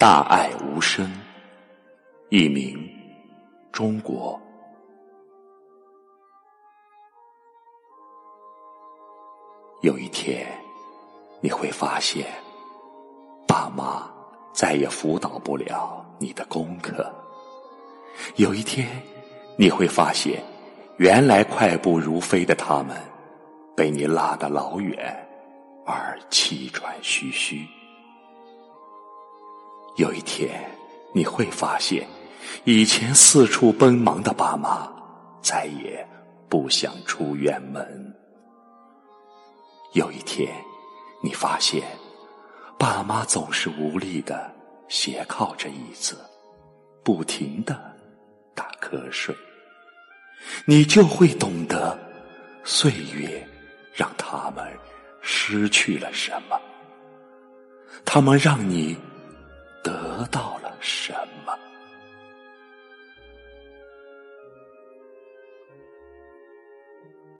大爱无声，一名中国。有一天，你会发现，爸妈再也辅导不了你的功课。有一天，你会发现，原来快步如飞的他们，被你拉得老远，而气喘吁吁。有一天，你会发现，以前四处奔忙的爸妈，再也不想出远门。有一天，你发现，爸妈总是无力的斜靠着椅子，不停的打瞌睡。你就会懂得，岁月让他们失去了什么，他们让你什么。